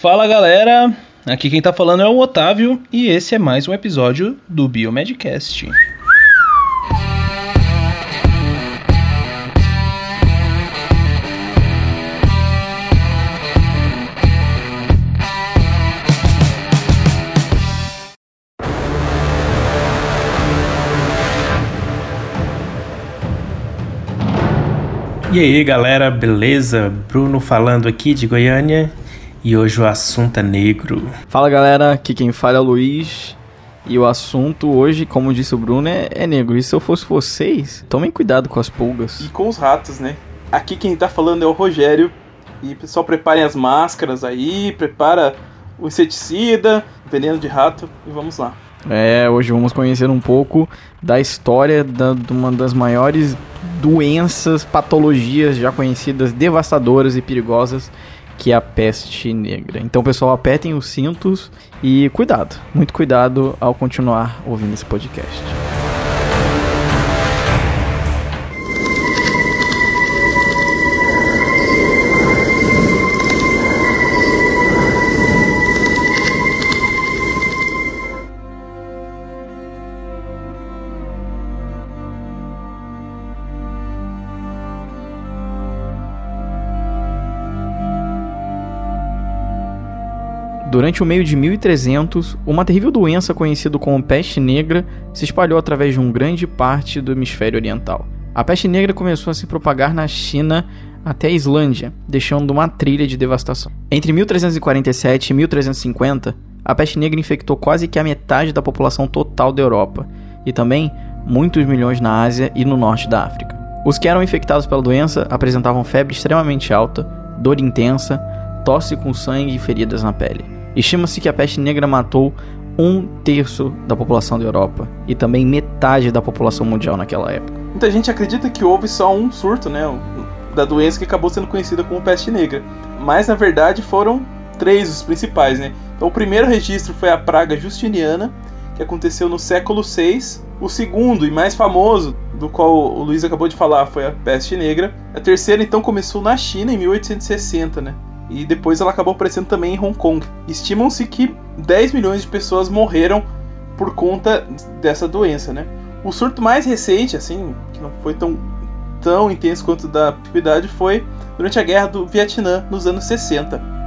Fala galera, aqui quem tá falando é o Otávio e esse é mais um episódio do Biomedcast. E aí galera, beleza? Bruno falando aqui de Goiânia e hoje o assunto é negro. Fala galera, aqui quem fala é o Luiz e o assunto hoje, como disse o Bruno, é, é negro. E se eu fosse vocês, tomem cuidado com as pulgas. E com os ratos, né? Aqui quem tá falando é o Rogério e pessoal preparem as máscaras aí, prepara o inseticida, veneno de rato e vamos lá. É, hoje vamos conhecer um pouco da história da, de uma das maiores doenças, patologias já conhecidas, devastadoras e perigosas, que é a peste negra. Então, pessoal, apertem os cintos e cuidado, muito cuidado ao continuar ouvindo esse podcast. Durante o meio de 1300, uma terrível doença conhecida como peste negra se espalhou através de uma grande parte do hemisfério oriental. A peste negra começou a se propagar na China até a Islândia, deixando uma trilha de devastação. Entre 1347 e 1350, a peste negra infectou quase que a metade da população total da Europa e também muitos milhões na Ásia e no norte da África. Os que eram infectados pela doença apresentavam febre extremamente alta, dor intensa, tosse com sangue e feridas na pele. Estima-se que a peste negra matou um terço da população da Europa e também metade da população mundial naquela época. Muita gente acredita que houve só um surto, né, da doença que acabou sendo conhecida como peste negra, mas na verdade foram três os principais, né? Então, o primeiro registro foi a praga justiniana, que aconteceu no século VI. O segundo e mais famoso, do qual o Luiz acabou de falar, foi a peste negra. A terceira então começou na China em 1860, né? E depois ela acabou aparecendo também em Hong Kong. Estimam-se que 10 milhões de pessoas morreram por conta dessa doença, né? O surto mais recente, assim, que não foi tão, tão intenso quanto da epidemia, foi durante a Guerra do Vietnã, nos anos 60.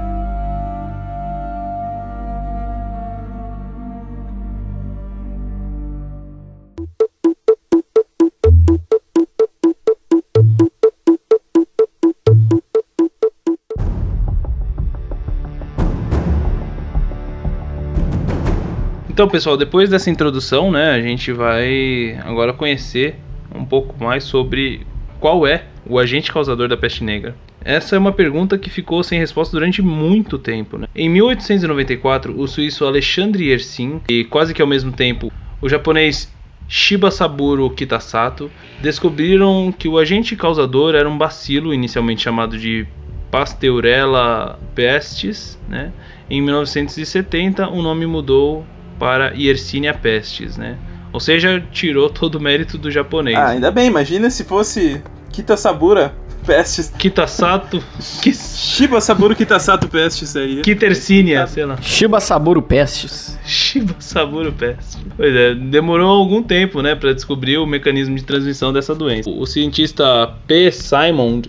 Então, pessoal, depois dessa introdução, né, a gente vai agora conhecer um pouco mais sobre qual é o agente causador da peste negra. Essa é uma pergunta que ficou sem resposta durante muito tempo. Né? Em 1894, o suíço Alexandre Yersin e quase que ao mesmo tempo o japonês Shibasaburo Kitasato descobriram que o agente causador era um bacilo inicialmente chamado de Pasteurella pestis. Né? Em 1970, o nome mudou para Yersinia pestis, né? Ou seja, tirou todo o mérito do japonês. Ah, ainda bem, imagina se fosse Kitasabura pestes. Kitasato. Shiba Saburo Kitasato pestes aí. Kitersinia, sei lá. Shiba Saburo pestes. Shiba Saburo pestes. Pois é, demorou algum tempo, né, para descobrir o mecanismo de transmissão dessa doença. O cientista P. Simon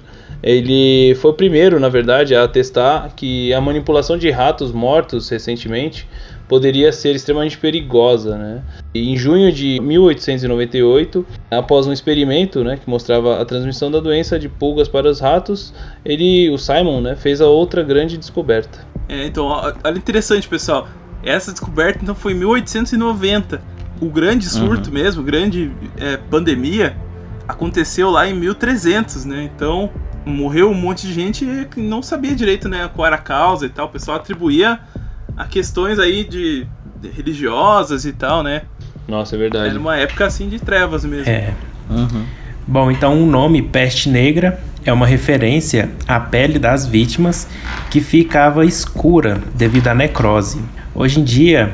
ele foi o primeiro, na verdade, a testar que a manipulação de ratos mortos recentemente poderia ser extremamente perigosa. Né? Em junho de 1898, após um experimento né, que mostrava a transmissão da doença de pulgas para os ratos, ele, o Simon, né, fez a outra grande descoberta. É, então, olha interessante, pessoal. Essa descoberta então foi em 1890. O grande surto uhum. mesmo, grande é, pandemia, aconteceu lá em 1300, né? Então, morreu um monte de gente que não sabia direito, né, qual era a causa e tal. O pessoal atribuía a questões aí de, de religiosas e tal, né? Nossa, é verdade. Era uma época assim de trevas mesmo. É. Uhum. Bom, então o nome peste negra é uma referência à pele das vítimas que ficava escura devido à necrose. Hoje em dia,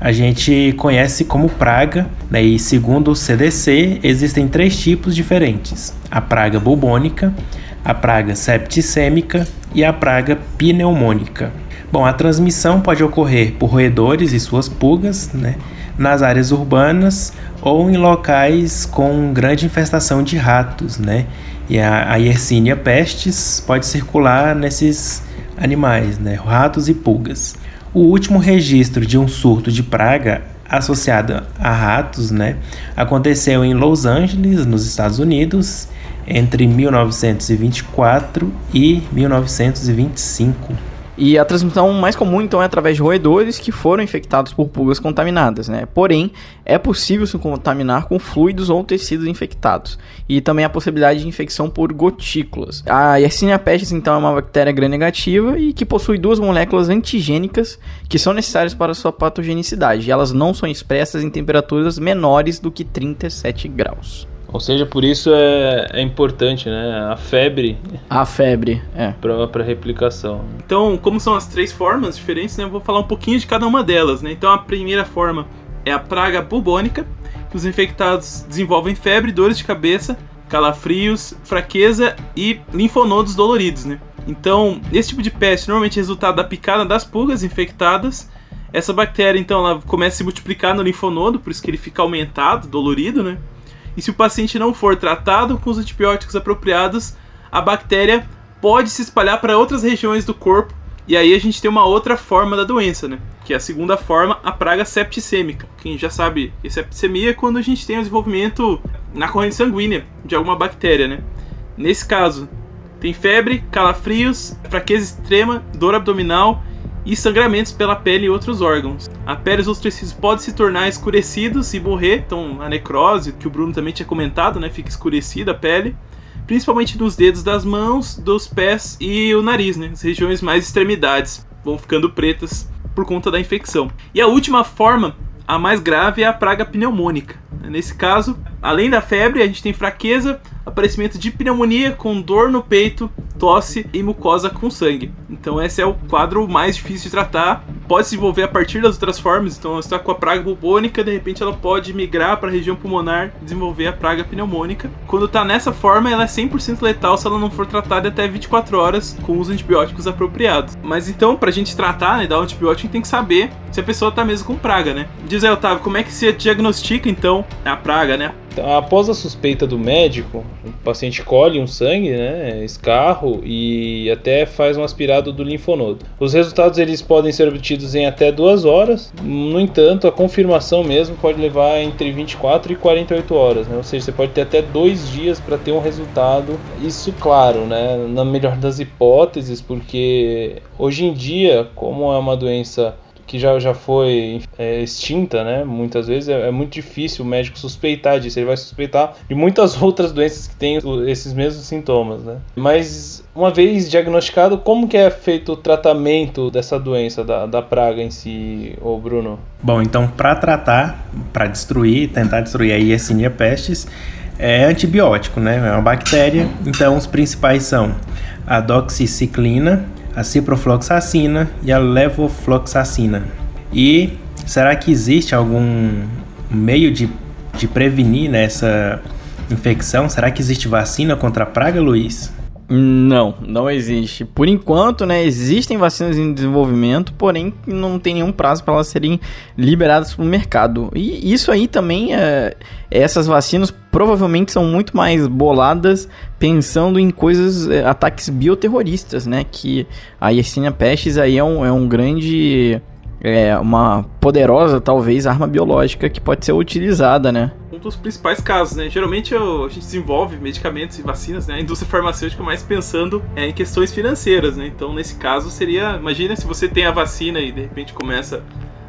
a gente conhece como praga, né? e segundo o CDC, existem três tipos diferentes: a praga bubônica, a praga septicêmica e a praga pneumônica. Bom, a transmissão pode ocorrer por roedores e suas pulgas, né? nas áreas urbanas ou em locais com grande infestação de ratos, né? E a, a Yersinia pestis pode circular nesses animais, né? Ratos e pulgas. O último registro de um surto de praga associado a ratos, né, aconteceu em Los Angeles, nos Estados Unidos, entre 1924 e 1925. E a transmissão mais comum, então, é através de roedores que foram infectados por pulgas contaminadas, né? Porém, é possível se contaminar com fluidos ou tecidos infectados. E também a possibilidade de infecção por gotículas. A Yersinia pestis, então, é uma bactéria gram-negativa e que possui duas moléculas antigênicas que são necessárias para sua patogenicidade. E elas não são expressas em temperaturas menores do que 37 graus. Ou seja, por isso é, é importante, né? A febre. A febre, é. Para replicação. Então, como são as três formas diferentes, né? Eu vou falar um pouquinho de cada uma delas, né? Então, a primeira forma é a praga bubônica, que os infectados desenvolvem febre, dores de cabeça, calafrios, fraqueza e linfonodos doloridos, né? Então, esse tipo de peste normalmente é resultado da picada das pulgas infectadas. Essa bactéria, então, ela começa a se multiplicar no linfonodo, por isso que ele fica aumentado, dolorido, né? E se o paciente não for tratado com os antibióticos apropriados, a bactéria pode se espalhar para outras regiões do corpo. E aí a gente tem uma outra forma da doença, né? Que é a segunda forma, a praga septicêmica. Quem já sabe, a septicemia é quando a gente tem o desenvolvimento na corrente sanguínea de alguma bactéria, né? Nesse caso, tem febre, calafrios, fraqueza extrema, dor abdominal e sangramentos pela pele e outros órgãos. A pele e os outros tecidos podem se tornar escurecidos e morrer, então a necrose, que o Bruno também tinha comentado, né, fica escurecida a pele, principalmente nos dedos das mãos, dos pés e o nariz, né, as regiões mais extremidades vão ficando pretas por conta da infecção. E a última forma, a mais grave, é a praga pneumônica. Nesse caso, além da febre, a gente tem fraqueza, aparecimento de pneumonia com dor no peito, tosse e mucosa com sangue. Então esse é o quadro mais difícil de tratar. Pode se desenvolver a partir das outras formas. Então está com a praga bubônica, de repente ela pode migrar para a região pulmonar e desenvolver a praga pneumônica. Quando está nessa forma, ela é 100% letal se ela não for tratada até 24 horas com os antibióticos apropriados. Mas então, para a gente tratar, né, dar o antibiótico, tem que saber se a pessoa está mesmo com praga, né? Diz aí, Otávio, como é que se diagnostica então a praga, né? Após a suspeita do médico, o paciente colhe um sangue, né, escarro e até faz um aspirado do linfonodo. Os resultados eles podem ser obtidos em até duas horas. No entanto, a confirmação mesmo pode levar entre 24 e 48 horas, né? ou seja, você pode ter até dois dias para ter um resultado. Isso, claro, né, na melhor das hipóteses, porque hoje em dia, como é uma doença que já, já foi é, extinta, né? Muitas vezes é, é, muito difícil o médico suspeitar disso. Ele vai suspeitar de muitas outras doenças que têm esses mesmos sintomas, né? Mas uma vez diagnosticado, como que é feito o tratamento dessa doença, da, da praga em si, ô Bruno? Bom, então para tratar, para destruir, tentar destruir a Yersinia pestis, é antibiótico, né? É uma bactéria. Então os principais são a doxiciclina, a ciprofloxacina e a levofloxacina. E será que existe algum meio de, de prevenir nessa infecção? Será que existe vacina contra a praga, Luiz? Não, não existe. Por enquanto, né, existem vacinas em desenvolvimento, porém não tem nenhum prazo para elas serem liberadas para o mercado. E isso aí também, é, essas vacinas provavelmente são muito mais boladas pensando em coisas, é, ataques bioterroristas, né? Que a Yersinia pestis aí é um, é um grande, é uma poderosa talvez arma biológica que pode ser utilizada, né? um dos principais casos, né? Geralmente a gente desenvolve medicamentos e vacinas, né? A indústria farmacêutica mais pensando é, em questões financeiras, né? Então, nesse caso, seria. Imagina se você tem a vacina e de repente começa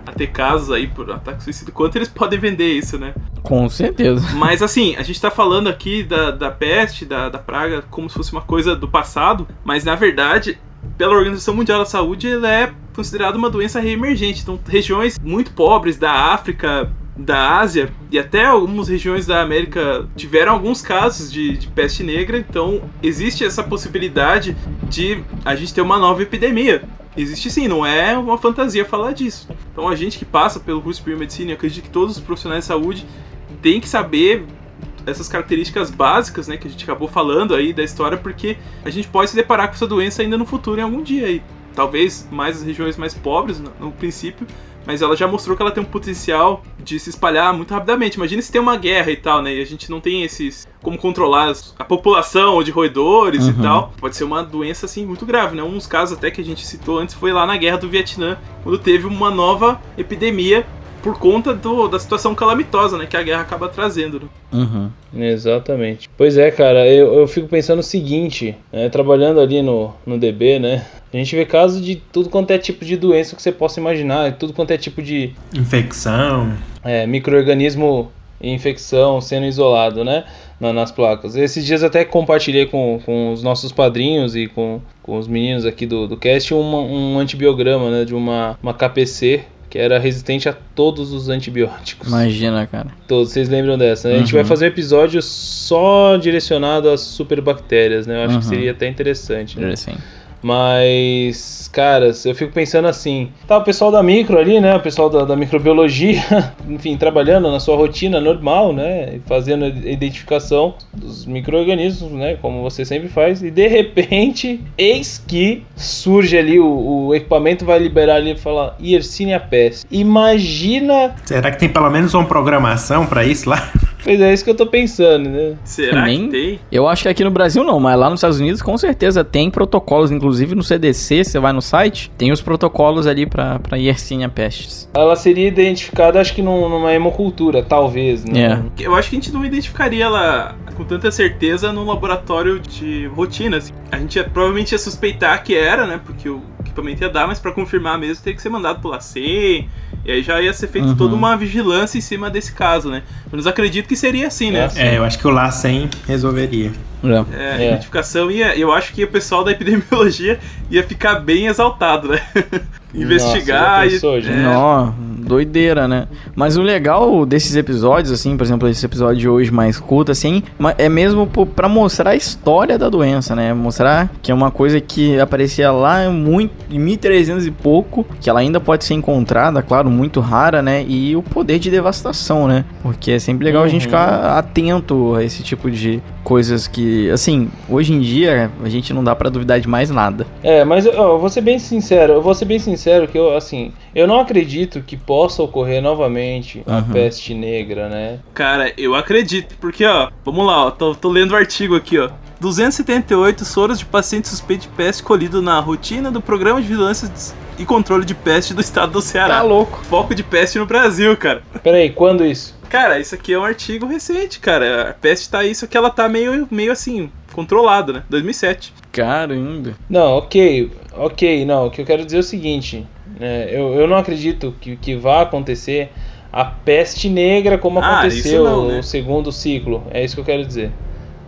a ter casos aí por ataque suicida, quanto eles podem vender isso, né? Com certeza. Mas assim, a gente tá falando aqui da, da peste, da, da praga, como se fosse uma coisa do passado, mas na verdade, pela Organização Mundial da Saúde, ela é considerada uma doença reemergente. Então, regiões muito pobres da África, da Ásia e até algumas regiões da América tiveram alguns casos de, de, peste negra, então existe essa possibilidade de a gente ter uma nova epidemia. Existe sim, não é uma fantasia falar disso. Então a gente que passa pelo curso de biomedicina, acredito que todos os profissionais de saúde têm que saber essas características básicas, né, que a gente acabou falando aí da história, porque a gente pode se deparar com essa doença ainda no futuro, em algum dia aí. talvez mais as regiões mais pobres no, no princípio, mas ela já mostrou que ela tem um potencial de se espalhar muito rapidamente. Imagina se tem uma guerra e tal, né? E a gente não tem esses como controlar a população de roedores uhum. e tal. Pode ser uma doença assim muito grave, né? Um dos casos até que a gente citou antes foi lá na guerra do Vietnã, quando teve uma nova epidemia por conta do, da situação calamitosa, né, que a guerra acaba trazendo. Né? Uhum. Exatamente. Pois é, cara, eu, eu fico pensando o seguinte, né, trabalhando ali no, no DB, né, a gente vê casos de tudo quanto é tipo de doença que você possa imaginar, tudo quanto é tipo de... Infecção. É, microorganismo infecção sendo isolado, né? nas placas. Esses dias até compartilhei com, com os nossos padrinhos e com, com os meninos aqui do, do cast um, um antibiograma, né? De uma, uma KPC que era resistente a todos os antibióticos. Imagina, cara. Todos, vocês lembram dessa? Né? Uhum. A gente vai uhum. fazer um episódio só direcionado às superbactérias, né? Eu acho uhum. que seria até interessante. Né? Sim. Mas, cara, eu fico pensando assim: tá o pessoal da micro ali, né? O pessoal da, da microbiologia, enfim, trabalhando na sua rotina normal, né? Fazendo a identificação dos micro-organismos, né? Como você sempre faz, e de repente, eis que surge ali o, o equipamento, vai liberar ali e falar Yersinia pestis. Imagina. Será que tem pelo menos uma programação para isso lá? Pois é, isso que eu tô pensando, né? Será Nem, que tem? Eu acho que aqui no Brasil não, mas lá nos Estados Unidos com certeza tem protocolos, inclusive no CDC, você vai no site, tem os protocolos ali pra, pra Yersinia pestis. Ela seria identificada, acho que numa hemocultura, talvez, né? É. Eu acho que a gente não identificaria ela com tanta certeza no laboratório de rotinas. A gente ia, provavelmente ia suspeitar que era, né? Porque o equipamento ia dar, mas para confirmar mesmo teria que ser mandado pelo AC, e aí já ia ser feita uhum. toda uma vigilância em cima desse caso, né? Mas acredito que seria assim, né? É, eu acho que o LACEN resolveria. É, é, a identificação ia. Eu acho que o pessoal da epidemiologia ia ficar bem exaltado, né? Investigar Nossa, e. É. Doideira, né? Mas o legal desses episódios, assim, por exemplo, esse episódio de hoje mais curto, assim, é mesmo para mostrar a história da doença, né? Mostrar que é uma coisa que aparecia lá muito, em 1300 e pouco, que ela ainda pode ser encontrada, claro, muito rara, né? E o poder de devastação, né? Porque é sempre legal uhum. a gente ficar atento a esse tipo de coisas que, assim, hoje em dia a gente não dá para duvidar de mais nada. É, mas ó, eu vou ser bem sincero, eu vou ser bem sincero que eu, assim, eu não acredito que possa ocorrer novamente a uhum. peste negra, né? Cara, eu acredito, porque, ó, vamos lá, ó, tô, tô lendo o artigo aqui, ó. 278 soros de pacientes suspeitos de peste colhido na rotina do Programa de Vigilância e Controle de Peste do Estado do Ceará. Tá louco. Foco de peste no Brasil, cara. Peraí, quando isso? Cara, isso aqui é um artigo recente, cara. A peste tá isso que ela tá meio, meio assim, controlada, né? 2007. Caramba. Não, ok, ok, não. O que eu quero dizer é o seguinte: é, eu, eu não acredito que, que vá acontecer a peste negra como ah, aconteceu não, né? no segundo ciclo. É isso que eu quero dizer,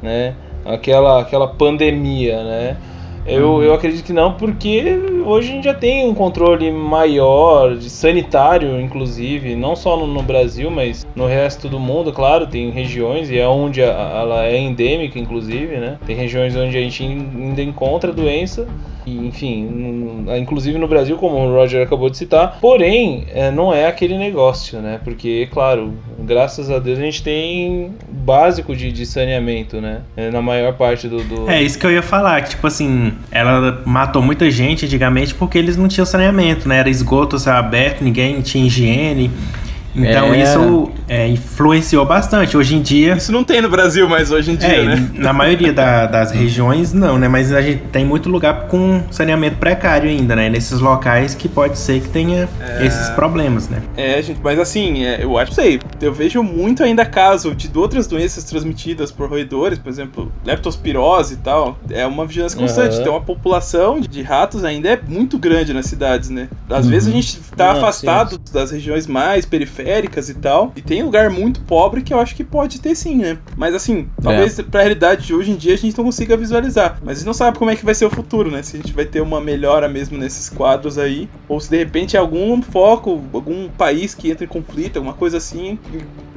né? Aquela, aquela pandemia, né? Eu, uhum. eu acredito que não, porque hoje a gente já tem um controle maior, sanitário, inclusive, não só no, no, Brasil, mas no resto do mundo, claro, tem regiões, e é onde a, ela é endêmica, inclusive, né? Tem regiões onde a gente ainda encontra a doença, e, enfim, inclusive no Brasil, como o Roger acabou de citar, porém, é, não é aquele negócio, né? Porque, claro, graças a Deus a gente tem básico de, de saneamento, né? É, na maior parte do, do, É isso que eu ia falar, que tipo assim ela matou muita gente antigamente porque eles não tinham saneamento, né? Era esgoto céu aberto, ninguém tinha higiene. Então é. isso é, influenciou bastante. Hoje em dia. Isso não tem no Brasil, mas hoje em dia, é, né? Na maioria da, das regiões, não, né? Mas a gente tem muito lugar com saneamento precário ainda, né? Nesses locais que pode ser que tenha é... esses problemas, né? É, gente, mas assim, é, eu acho, sei, eu vejo muito ainda caso de outras doenças transmitidas por roedores, por exemplo, leptospirose e tal. É uma vigilância constante. Uhum. Tem uma população de ratos ainda é muito grande nas cidades, né? Às uhum. vezes a gente tá não, afastado sim. das regiões mais periféricas e tal. E tem tem lugar muito pobre que eu acho que pode ter sim, né? Mas assim, talvez é. pra realidade de hoje em dia a gente não consiga visualizar. Mas a gente não sabe como é que vai ser o futuro, né? Se a gente vai ter uma melhora mesmo nesses quadros aí, ou se de repente algum foco, algum país que entra em conflito, alguma coisa assim,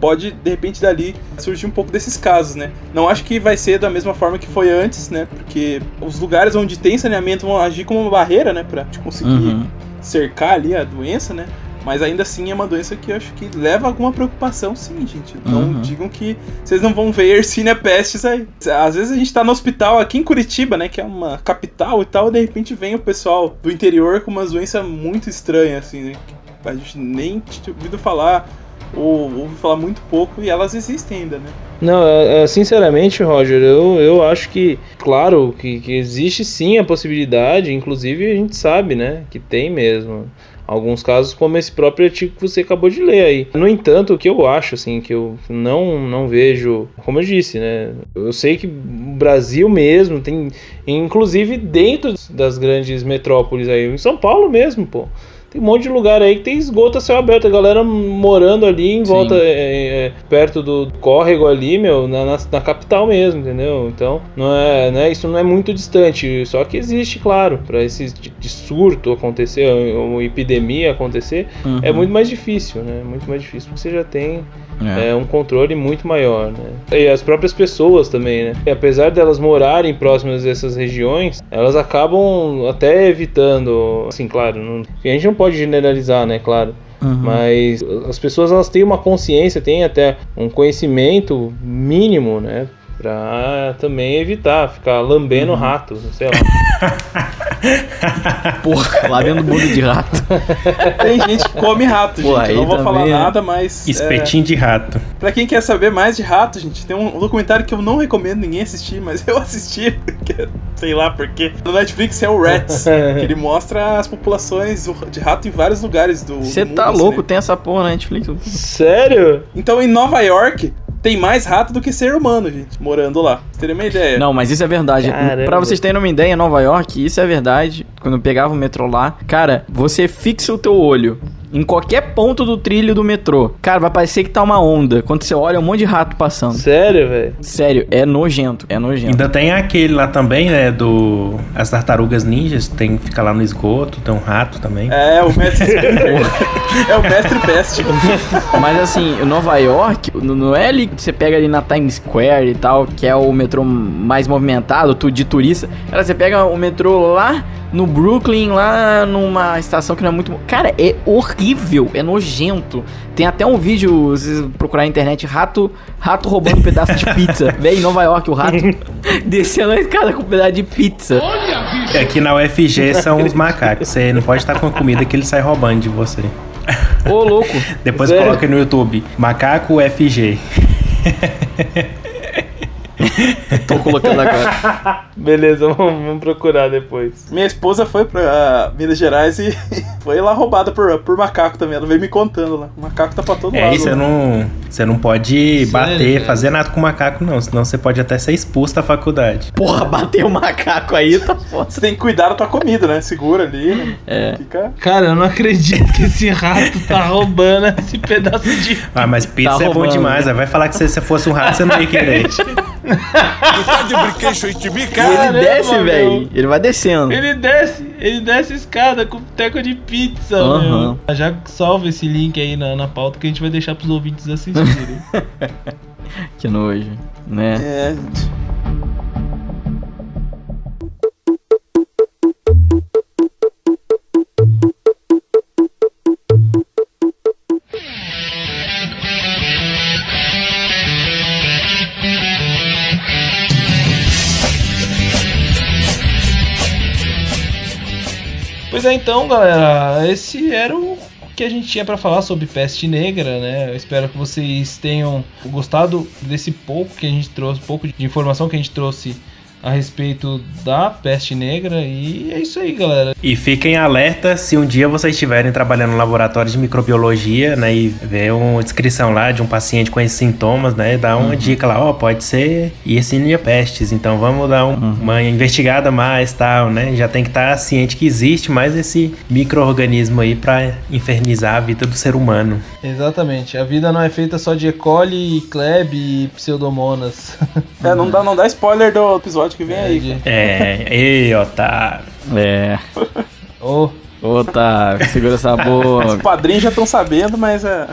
pode de repente dali surgir um pouco desses casos, né? Não acho que vai ser da mesma forma que foi antes, né? Porque os lugares onde tem saneamento vão agir como uma barreira, né? Pra conseguir uhum. cercar ali a doença, né? Mas ainda assim é uma doença que eu acho que leva alguma preocupação, sim, gente. Não Uhum. digam que vocês não vão ver Yersinia pestis aí. Às vezes a gente tá no hospital aqui em Curitiba, né? Que é uma capital e tal, e de repente vem o pessoal do interior com umas doenças muito estranhas, assim, né? A gente nem tinha ouvido falar, ou ouve falar muito pouco, e elas existem ainda, né? Não, é, é, sinceramente, Roger, eu, eu acho que, claro, que, que existe sim a possibilidade, inclusive a gente sabe, né, que tem mesmo. Alguns casos, como esse próprio artigo que você acabou de ler aí. No entanto, o que eu acho, assim, que eu não, não vejo, como eu disse, né, eu sei que o Brasil mesmo tem, inclusive dentro das grandes metrópoles aí, em São Paulo mesmo, pô. Tem um monte de lugar aí que tem esgoto a céu aberto, a galera morando ali em Sim. volta, é, é, perto do córrego ali, meu, na, na, na capital mesmo, entendeu? Então, não é, né, isso não é muito distante, só que existe, claro, para esse tipo de surto acontecer, ou uma epidemia acontecer, Uhum. é muito mais difícil, né? Muito mais difícil, porque você já tem É. é, um controle muito maior, né? E as próprias pessoas também, né? E apesar delas morarem próximas dessas regiões, elas acabam até evitando, assim, claro, não- a gente não pode generalizar, né, claro. Uhum. Mas as pessoas elas têm uma consciência, têm até um conhecimento mínimo, né? Pra também evitar ficar lambendo Uhum. rato, sei lá. Porra, lá dentro do mundo de rato. Tem gente que come rato, Pô, gente. Eu não vou falar né? nada, mas. é, Espetinho de rato. Pra quem quer saber mais de rato, gente, tem um documentário que eu não recomendo ninguém assistir, mas eu assisti, porque, sei lá porquê. No Netflix é o Rats, que ele mostra as populações de rato em vários lugares do. Você tá assim, louco, né? tem essa porra na Netflix. Sério? Então em Nova York tem mais rato do que ser humano, gente, morando lá. Pra vocês terem uma ideia. Não, mas isso é verdade. Pra vocês terem uma ideia, em Nova York, isso é verdade. Quando eu pegava o metrô lá, cara, você fixa o teu olho em qualquer ponto do trilho do metrô. Cara, vai parecer que tá uma onda. Quando você olha, é um monte de rato passando. Sério, velho? Sério, é nojento, é nojento. Ainda tem aquele lá também, né? Do. As tartarugas ninjas, tem que ficar lá no esgoto, tem um rato também. É, o mestre. é o mestre peste. Mas assim, Nova York, não é ali que você pega ali na Times Square e tal, que é o metrô mais movimentado, de turista. Cara, você pega o metrô lá no Brooklyn, lá numa estação que não é muito. Cara, é horrível, é nojento. Tem até um vídeo, se vocês procurar na internet, rato, rato roubando um pedaço de pizza. Vem em Nova York, o rato descendo a escada com um pedaço de pizza. Aqui na UFG são os macacos. Você não pode estar com a comida que ele sai roubando de você. Ô, louco. Depois Sério? coloca no YouTube. Macaco UFG. Tô colocando agora. Beleza, vamos, vamos procurar depois. Minha esposa foi pra Minas Gerais e foi lá roubada por, por macaco também. Ela veio me contando lá. O macaco tá pra todo É, lado. e você não, você não pode Sério, bater, cara? fazer nada com macaco, não. Senão você pode até ser expulso da faculdade. Porra, bateu o macaco aí, tá foda. Você tem que cuidar da tua comida, né? Segura ali, né? É. Fica. Cara, eu não acredito que esse rato tá roubando esse pedaço de. Ah, mas pizza é bom roubando, demais. né? Vai falar que se você fosse um rato, você não ia querer. Tá de brinquedo em mim, E cara? ele Caramba, desce, velho. Ele vai descendo. Ele desce, ele desce a escada com teco de pizza, Aham. meu. Já salva esse link aí na, na pauta que a gente vai deixar pros ouvintes assistirem. Que nojo, né? É, é, então, galera, esse era o que a gente tinha pra falar sobre peste negra, né? Eu espero que vocês tenham gostado desse pouco que a gente trouxe, pouco de informação que a gente trouxe a respeito da peste negra e é isso aí, galera. E fiquem alerta se um dia vocês estiverem trabalhando no laboratório de microbiologia, né, e ver uma descrição lá de um paciente com esses sintomas, né, dá uma dica lá, ó, pode ser Yersinia pestis, então vamos dar um- uma investigada mais, tal, né? Já tem que estar ciente que existe mais esse microorganismo aí para infernizar a vida do ser humano. Exatamente, a vida não é feita só de E. coli, Kleb e pseudomonas. É, não dá, não dá spoiler do episódio que vem aí. É, ei, otário. É. Ô, Otávio, segura essa Os boca. padrinhos já estão sabendo, mas é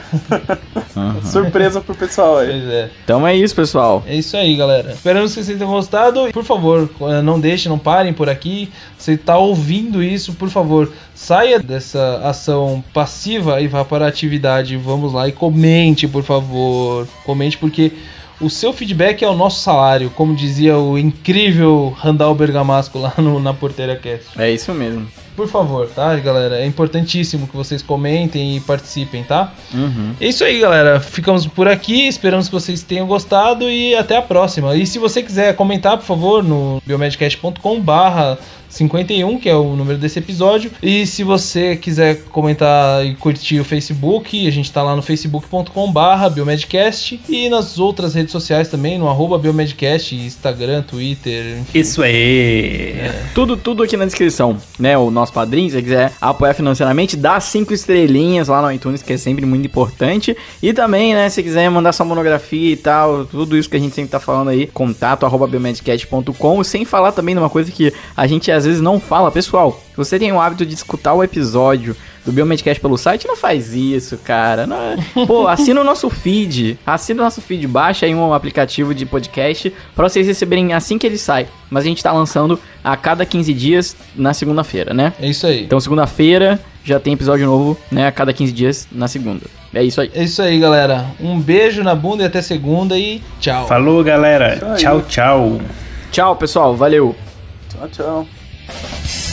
Uhum. surpresa pro pessoal aí. Pois é. Então é isso, pessoal. É isso aí, galera. Esperamos que vocês tenham gostado. Por favor, eh, não deixem, não parem por aqui. Você tá ouvindo isso, por favor, saia dessa ação passiva e vá para a atividade. Vamos lá e comente, por favor. Comente porque o seu feedback é o nosso salário, como dizia o incrível Randall Bergamasco lá no, na Porteira Cast. É isso mesmo. Por favor, tá, galera? É importantíssimo que vocês comentem e participem, tá? Uhum. É isso aí, galera. Ficamos por aqui. Esperamos que vocês tenham gostado e até a próxima. E se você quiser comentar, por favor, no biomedcast.com/barra 51, que é o número desse episódio. E se você quiser comentar e curtir o Facebook, a gente tá lá no facebook.com/barra biomedcast e nas outras redes sociais também, no arroba biomedcast, Instagram, Twitter. enfim. Isso aí. Tudo, tudo aqui na descrição, né? O nosso padrinho, se você quiser apoiar financeiramente, dá cinco estrelinhas lá no iTunes, que é sempre muito importante. E também, né, se quiser mandar sua monografia e tal, tudo isso que a gente sempre tá falando aí, contato arroba biomedcast.com, sem falar também de uma coisa que a gente às vezes não fala. Pessoal, se você tem o hábito de escutar o episódio do Biomedcast pelo site, não faz isso, cara. Não é- Pô, assina o nosso feed. Assina o nosso feed, baixa aí um aplicativo de podcast pra vocês receberem assim que ele sai. Mas a gente tá lançando a cada 15 dias na segunda-feira, né? É isso aí. Então segunda-feira já tem episódio novo, né? A cada 15 dias na segunda. É isso aí. É isso aí, galera. Um beijo na bunda e até segunda e tchau. Falou, galera. Tchau, tchau. Tchau, pessoal. Valeu. Tchau, tchau.